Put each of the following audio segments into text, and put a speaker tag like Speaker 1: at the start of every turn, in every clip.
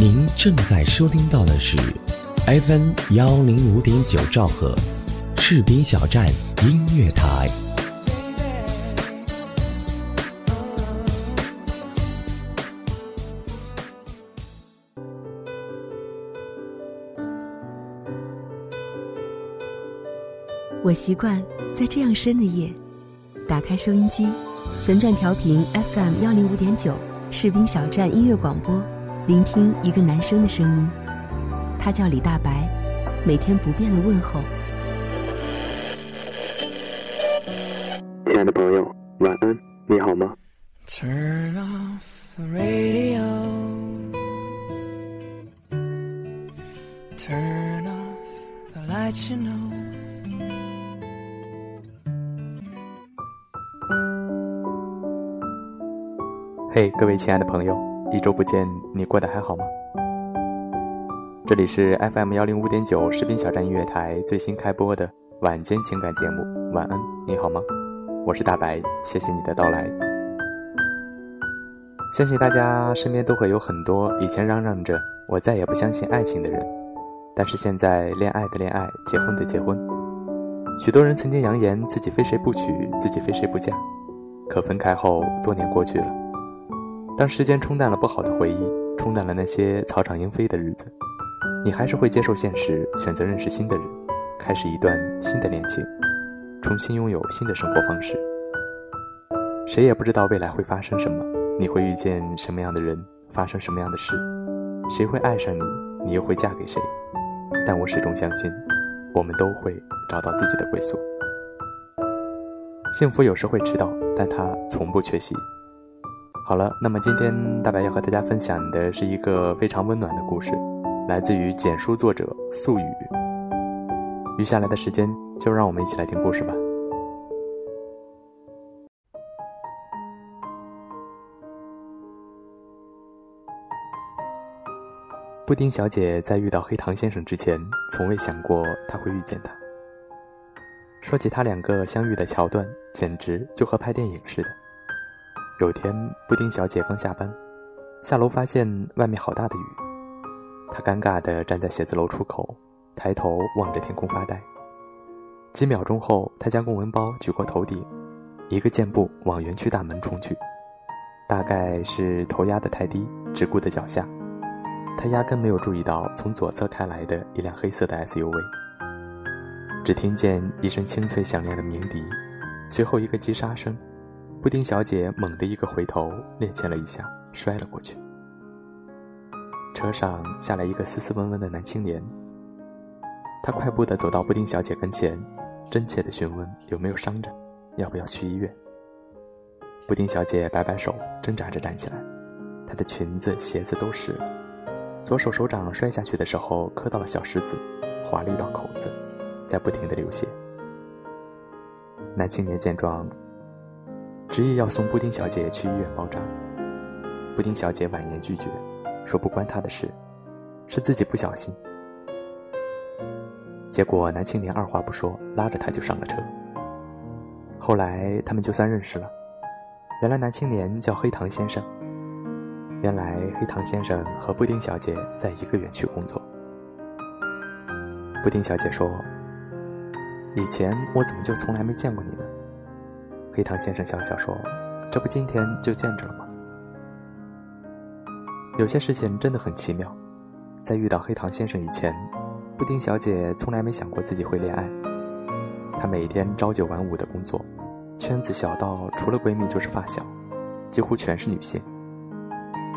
Speaker 1: 您正在收听到的是 FM 幺零五点九兆赫，士兵小站音乐台。
Speaker 2: 我习惯在这样深的夜，打开收音机，旋转调频 FM 幺零五点九，士兵小站音乐广播，聆听一个男生的声音。他叫李大白，每天不变的问候。
Speaker 3: 亲爱的朋友，晚安，你好吗
Speaker 4: ？Turn off the radio. Turn off the lights, you know.
Speaker 5: 嘿各位亲爱的朋友，一周不见，你过得还好吗？这里是 FM 幺零五点九士兵小站音乐台最新开播的晚间情感节目《晚安，你好吗》？我是大白，谢谢你的到来。相信大家身边都会有很多以前嚷嚷着我再也不相信爱情的人，但是现在恋爱的恋爱，结婚的结婚。许多人曾经扬言自己非谁不娶，自己非谁不嫁，可分开后多年过去了。当时间冲淡了不好的回忆，冲淡了那些草长莺飞的日子，你还是会接受现实，选择认识新的人，开始一段新的恋情，重新拥有新的生活方式。谁也不知道未来会发生什么，你会遇见什么样的人，发生什么样的事，谁会爱上你，你又会嫁给谁？但我始终相信，我们都会找到自己的归宿。幸福有时会迟到，但它从不缺席。好了，那么今天大白要和大家分享的是一个非常温暖的故事，来自于简书作者素雨。余下来的时间，就让我们一起来听故事吧。布丁小姐在遇到黑糖先生之前，从未想过他会遇见他。说起他两个相遇的桥段，简直就和拍电影似的。有天，布丁小姐刚下班，下楼发现外面好大的雨，她尴尬地站在写字楼出口，抬头望着天空发呆。几秒钟后，她将公文包举过头顶，一个箭步往园区大门冲去。大概是头压得太低，只顾得脚下，她压根没有注意到从左侧开来的一辆黑色的 SUV。只听见一声清脆响亮的鸣笛，随后一个急刹声。布丁小姐猛地一个回头，趔趄了一下，摔了过去。车上下来一个斯斯文文的男青年，他快步地走到布丁小姐跟前，真切地询问有没有伤着，要不要去医院。布丁小姐摆摆手，挣扎着站起来，她的裙子、鞋子都湿了，左手手掌摔下去的时候磕到了小石子，划了一道口子，在不停地流血。男青年见状。执意要送布丁小姐去医院包扎，布丁小姐婉言拒绝，说不关她的事，是自己不小心。结果男青年二话不说，拉着她就上了车。后来他们就算认识了，原来男青年叫黑糖先生，原来黑糖先生和布丁小姐在一个园区工作。布丁小姐说：“以前我怎么就从来没见过你呢？”黑糖先生笑笑说：“这不今天就见着了吗？”有些事情真的很奇妙，在遇到黑糖先生以前，布丁小姐从来没想过自己会恋爱。她每天朝九晚五的工作，圈子小到除了闺蜜就是发小，几乎全是女性。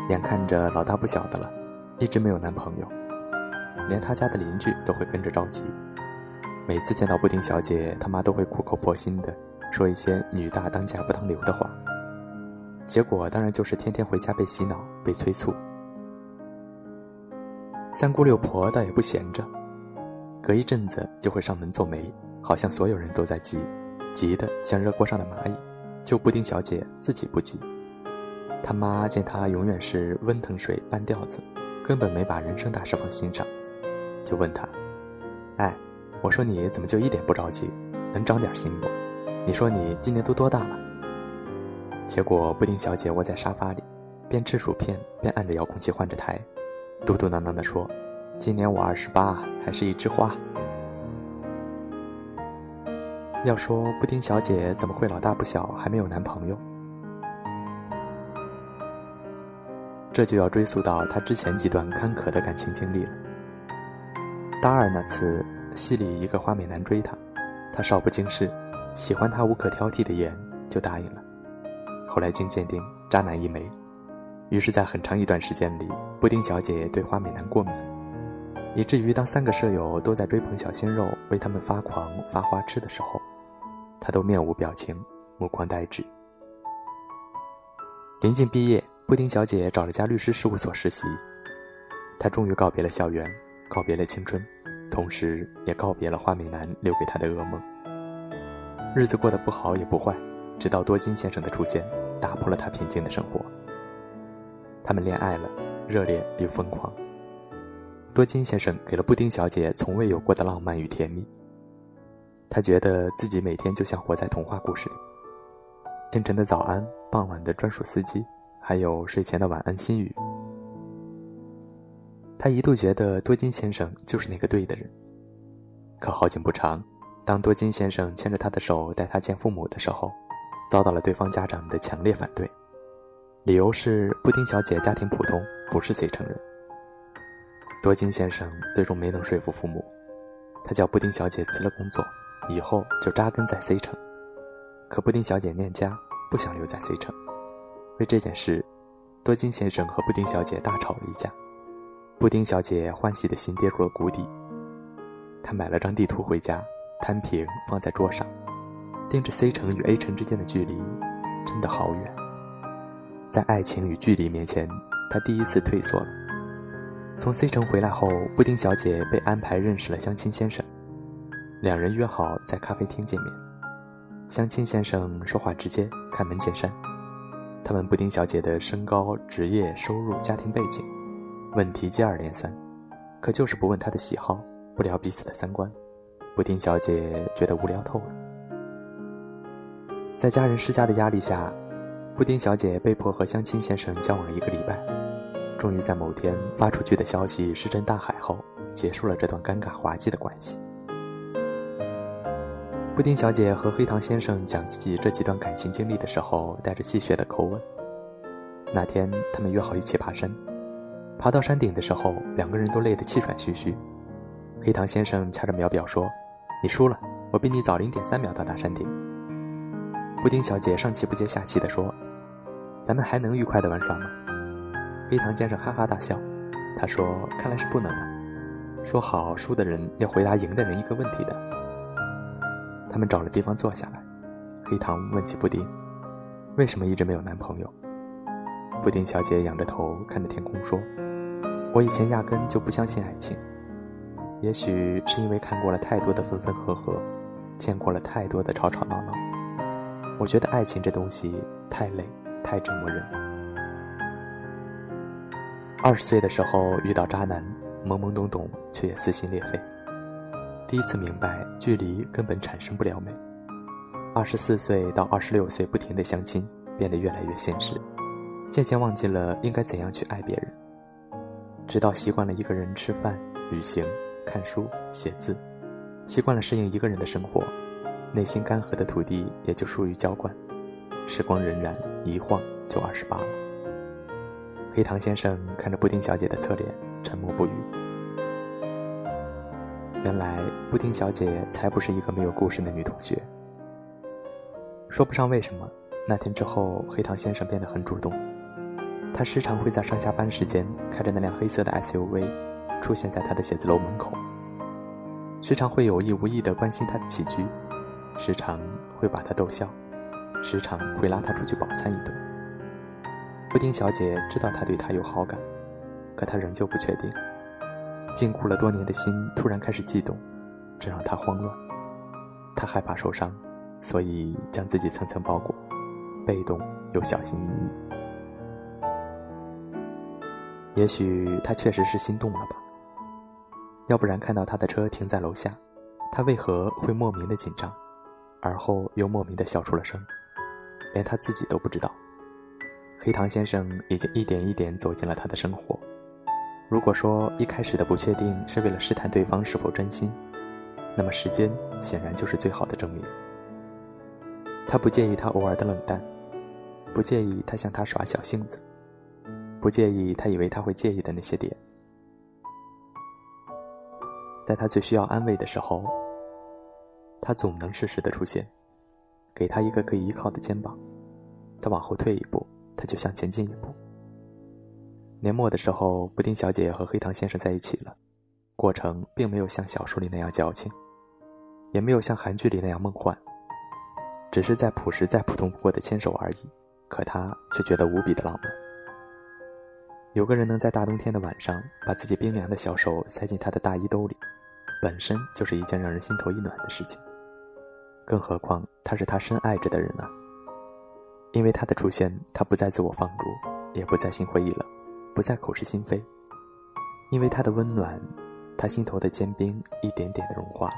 Speaker 5: 眼看着老大不小的了，一直没有男朋友，连她家的邻居都会跟着着急。每次见到布丁小姐，他妈都会苦口婆心的。说一些女大当嫁不当留的话，结果当然就是天天回家被洗脑、被催促。三姑六婆倒也不闲着，隔一阵子就会上门做媒，好像所有人都在急，急得像热锅上的蚂蚁，就布丁小姐自己不急。他妈见她永远是温腾水半吊子，根本没把人生大事放心上，就问她：“哎，我说你怎么就一点不着急？能长点心不？”你说你今年都多大了？结果布丁小姐窝在沙发里，边吃薯片边按着遥控器换着台，嘟嘟囔囔地说：“今年我二十八，还是一枝花。”要说布丁小姐怎么会老大不小还没有男朋友？这就要追溯到她之前几段坎坷的感情经历了。大二那次，系里一个花美男追她，她少不经事，喜欢他无可挑剔的颜，就答应了。后来经鉴定，渣男一枚。于是，在很长一段时间里，布丁小姐对花美男过敏，以至于当三个舍友都在追捧小鲜肉，为他们发狂发花痴的时候，她都面无表情，目光呆滞。临近毕业，布丁小姐找了家律师事务所实习，她终于告别了校园，告别了青春，同时也告别了花美男留给她的噩梦。日子过得不好也不坏，直到多金先生的出现，打破了他平静的生活。他们恋爱了，热烈又疯狂。多金先生给了布丁小姐从未有过的浪漫与甜蜜。他觉得自己每天就像活在童话故事里。清晨的早安，傍晚的专属司机，还有睡前的晚安心语。他一度觉得多金先生就是那个对的人。可好景不长，当多金先生牵着她的手带她见父母的时候，遭到了对方家长的强烈反对。理由是布丁小姐家庭普通，不是 C 城人。多金先生最终没能说服父母，他叫布丁小姐辞了工作，以后就扎根在 C 城。可布丁小姐念家，不想留在 C 城。为这件事，多金先生和布丁小姐大吵了一架。布丁小姐欢喜的心跌入了谷底。她买了张地图回家，摊平放在桌上，盯着 C 城与 A 城之间的距离，真的好远。在爱情与距离面前，他第一次退缩了。从 C 城回来后，布丁小姐被安排认识了相亲先生，两人约好在咖啡厅见面。相亲先生说话直接，开门见山。他问布丁小姐的身高、职业、收入、家庭背景，问题接二连三，可就是不问她的喜好，不聊彼此的三观。布丁小姐觉得无聊透了。在家人施加的压力下。布丁小姐被迫和相亲先生交往了一个礼拜，终于在某天发出去的消息石沉大海后，结束了这段尴尬滑稽的关系。布丁小姐和黑糖先生讲自己这几段感情经历的时候，带着戏谑的口吻。那天他们约好一起爬山，爬到山顶的时候，两个人都累得气喘吁吁。黑糖先生掐着秒表说：“你输了，我比你早零点三秒到达山顶。”布丁小姐上气不接下气地说。咱们还能愉快的玩耍吗？黑糖先生哈哈大笑，他说：“看来是不能了。说好输的人要回答赢的人一个问题的。”他们找了地方坐下来，黑糖问起布丁：“为什么一直没有男朋友？”布丁小姐仰着头看着天空说：“我以前压根就不相信爱情，也许是因为看过了太多的分分合合，见过了太多的吵吵闹闹，我觉得爱情这东西太累。”太折磨人。二十岁的时候遇到渣男，懵懵懂懂，却也撕心裂肺。第一次明白，距离根本产生不了美。二十四岁到二十六岁不停的相亲，变得越来越现实，渐渐忘记了应该怎样去爱别人。直到习惯了一个人吃饭、旅行、看书、写字，习惯了适应一个人的生活，内心干涸的土地也就疏于浇灌。时光荏苒，一晃就二十八了。黑糖先生看着布丁小姐的侧脸，沉默不语。原来布丁小姐才不是一个没有故事的女同学。说不上为什么，那天之后，黑糖先生变得很主动。他时常会在上下班时间开着那辆黑色的 SUV，出现在他的写字楼门口。时常会有意无意地关心他的起居，时常会把他逗笑。时常会拉他出去饱餐一顿。布丁小姐知道他对她有好感，可她仍旧不确定。禁锢了多年的心突然开始悸动，这让她慌乱。她害怕受伤，所以将自己层层包裹，被动又小心翼翼。也许她确实是心动了吧？要不然看到他的车停在楼下，他为何会莫名的紧张，而后又莫名的笑出了声？连他自己都不知道，黑糖先生已经一点一点走进了他的生活。如果说一开始的不确定是为了试探对方是否真心，那么时间显然就是最好的证明。他不介意他偶尔的冷淡，不介意他向他耍小性子，不介意他以为他会介意的那些点。在他最需要安慰的时候，他总能适时的出现，给他一个可以依靠的肩膀。他往后退一步，他就向前进一步。年末的时候，布丁小姐和黑糖先生在一起了，过程并没有像小说里那样矫情，也没有像韩剧里那样梦幻，只是再朴实再普通不过的牵手而已。可他却觉得无比的浪漫。有个人能在大冬天的晚上把自己冰凉的小手塞进他的大衣兜里，本身就是一件让人心头一暖的事情。更何况他是他深爱着的人呢？因为他的出现，他不再自我放逐，也不再心灰意冷。不再口是心非，因为他的温暖，他心头的坚冰一点点的融化了，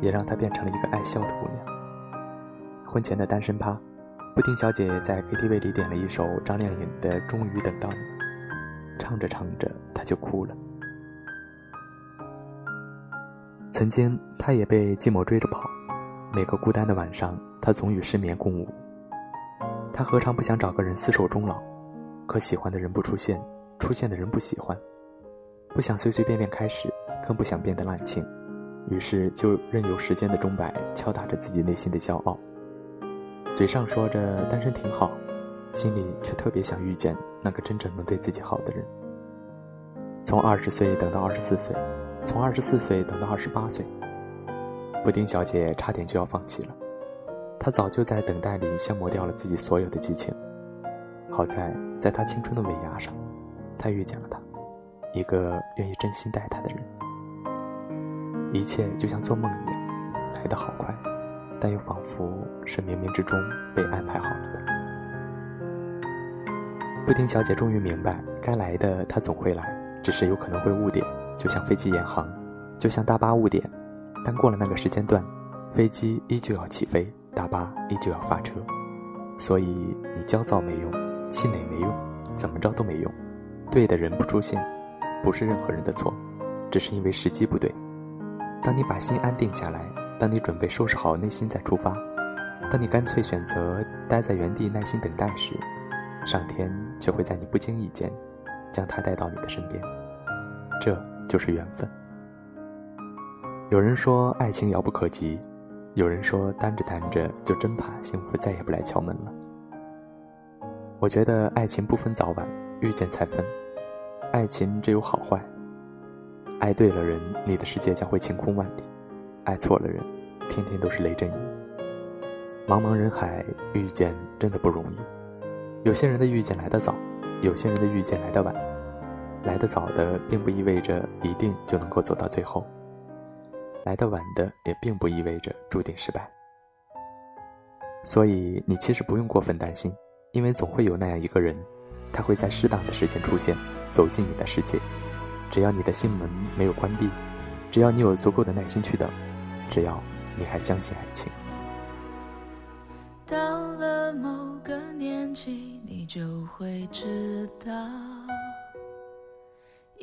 Speaker 5: 也让他变成了一个爱笑的姑娘。婚前的单身趴，布丁小姐在 KTV 里点了一首张靓颖的《终于等到你》，唱着唱着，她就哭了。曾经，他也被寂寞追着跑，每个孤单的晚上，他总与失眠共舞。他何尝不想找个人厮守终老？可喜欢的人不出现，出现的人不喜欢，不想随随便便开始，更不想变得滥情，于是就任由时间的钟摆敲打着自己内心的骄傲。嘴上说着单身挺好，心里却特别想遇见那个真正能对自己好的人。从二十岁等到二十四岁，从二十四岁等到二十八岁，布丁小姐差点就要放弃了。她早就在等待里消磨掉了自己所有的激情，好在在她青春的尾牙上，她遇见了他，一个愿意真心待她的人。一切就像做梦一样，来得好快，但又仿佛是冥冥之中被安排好了的。布丁小姐终于明白，该来的她总会来，只是有可能会误点，就像飞机延航，就像大巴误点，但过了那个时间段，飞机依旧要起飞。大巴依旧要发车，所以你焦躁没用，气馁没用，怎么着都没用。对的人不出现，不是任何人的错，只是因为时机不对。当你把心安定下来，当你准备收拾好内心再出发，当你干脆选择待在原地耐心等待时，上天却会在你不经意间，将他带到你的身边。这就是缘分。有人说爱情遥不可及。有人说，单着单着就真怕幸福再也不来敲门了。我觉得爱情不分早晚，遇见才分。爱情只有好坏，爱对了人，你的世界将会晴空万里；爱错了人，天天都是雷阵雨。茫茫人海，遇见真的不容易。有些人的遇见来得早，有些人的遇见来得晚。来得早的，并不意味着一定就能够走到最后。来的晚的也并不意味着注定失败，所以你其实不用过分担心，因为总会有那样一个人，他会在适当的时间出现，走进你的世界。只要你的心门没有关闭，只要你有足够的耐心去等，只要你还相信爱情。
Speaker 6: 到了某个年纪，你就会知道，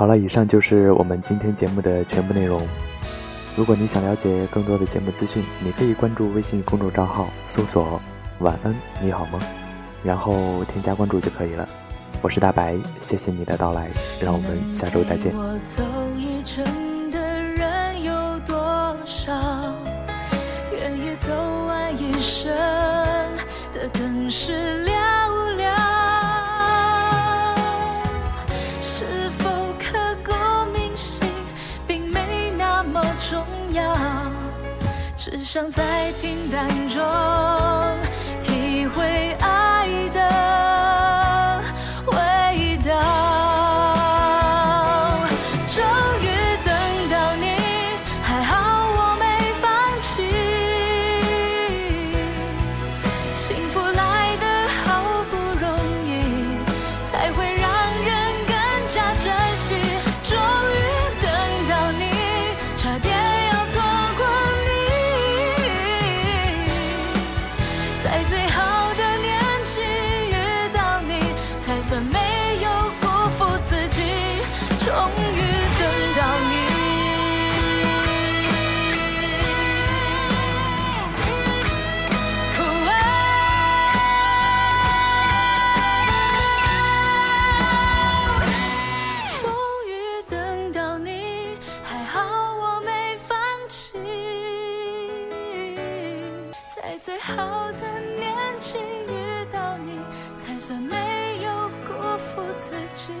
Speaker 5: 好了，以上就是我们今天节目的全部内容。如果你想了解更多的节目资讯，你可以关注微信公众账号，搜索“晚安你好吗”，然后添加关注就可以了。我是大白，谢谢你的到来，让我们下周再见
Speaker 6: 陪。我走一程的人有多少？愿意走完一生的更是寥寥。只想在平淡中。在最好的年纪遇到你，才算没有辜负自己。